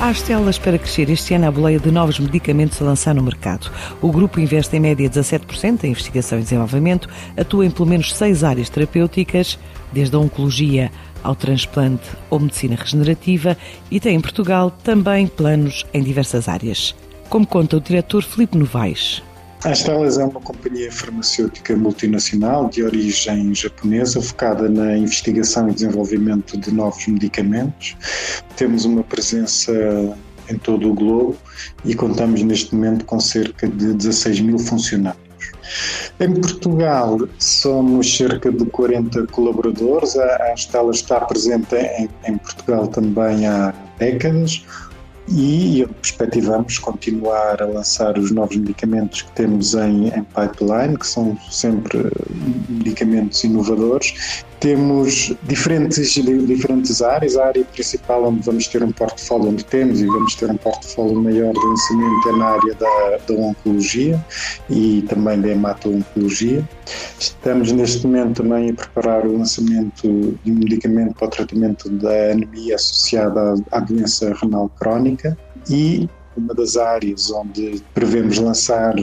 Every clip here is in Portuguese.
Há estelas para crescer este ano a boleia de novos medicamentos a lançar no mercado. O grupo investe em média 17% em investigação e desenvolvimento, atua em pelo menos seis áreas terapêuticas, desde a oncologia ao transplante ou medicina regenerativa, e tem em Portugal também planos em diversas áreas. Como conta o diretor Filipe Novaes. A Astellas é uma companhia farmacêutica multinacional de origem japonesa focada na investigação e desenvolvimento de novos medicamentos. Temos uma presença em todo o globo e contamos neste momento com cerca de 16 mil funcionários. Em Portugal somos cerca de 40 colaboradores. A Astela está presente em, em Portugal também há décadas e perspectivamos continuar a lançar os novos medicamentos que temos em, em pipeline, que são sempre medicamentos inovadores temos diferentes, diferentes áreas. A área principal onde vamos ter um portfólio, onde temos e vamos ter um portfólio maior de lançamento é na área da, da oncologia e também da hemato-oncologia. Estamos neste momento também a preparar o lançamento de um medicamento para o tratamento da anemia associada à, à doença renal crónica e uma das áreas onde prevemos lançar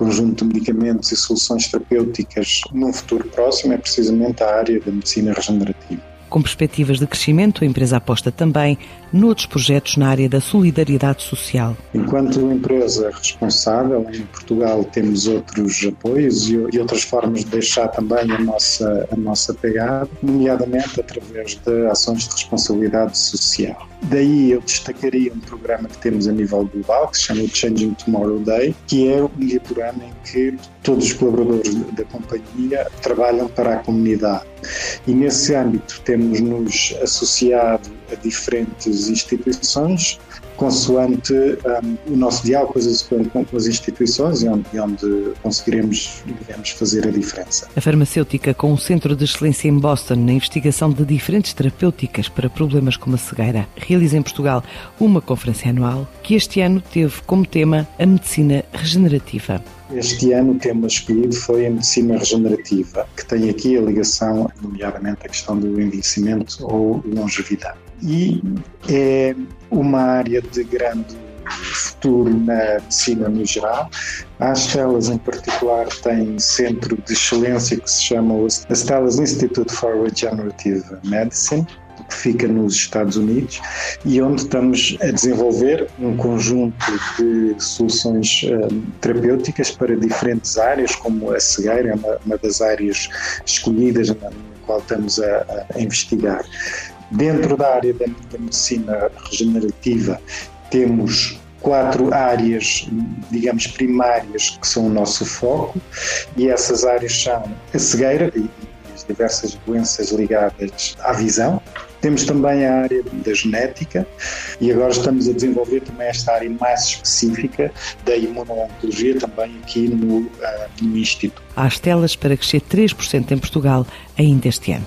conjunto de medicamentos e soluções terapêuticas num futuro próximo é precisamente a área da medicina regenerativa. Com perspectivas de crescimento, a empresa aposta também noutros projetos na área da solidariedade social. Enquanto empresa responsável, em Portugal temos outros apoios e, e outras formas de deixar também a nossa, a nossa pegada, nomeadamente através de ações de responsabilidade social. Daí eu destacaria um programa que temos a nível global, que se chama Changing Tomorrow Day, que é um dia por ano em que todos os colaboradores da companhia trabalham para a comunidade. E nesse âmbito temos-nos associado a diferentes instituições, consoante um, o nosso diálogo com as, instituições e onde, onde conseguiremos, digamos, fazer a diferença. A farmacêutica, com um centro de excelência em Boston na investigação de diferentes terapêuticas para problemas como a cegueira, realiza em Portugal uma conferência anual que este ano teve como tema a medicina regenerativa. Este ano o tema escolhido foi a medicina regenerativa, que tem aqui a ligação, nomeadamente, à questão do envelhecimento ou longevidade e é uma área de grande futuro na medicina no geral. As Stellas, em particular, têm centro de excelência que se chama o Stellas Institute for Regenerative Medicine, que fica nos Estados Unidos e onde estamos a desenvolver um conjunto de soluções um, terapêuticas para diferentes áreas, como a cegueira, é uma, uma das áreas escolhidas na qual estamos a, a investigar. Dentro da área da, da medicina regenerativa, temos quatro áreas, digamos, primárias que são o nosso foco, e essas áreas são a cegueira e as diversas doenças ligadas à visão. Temos também a área da genética e agora estamos a desenvolver também esta área mais específica da imuno-oncologia também aqui no, uh, no Instituto. Há estelas para crescer 3% em Portugal ainda este ano.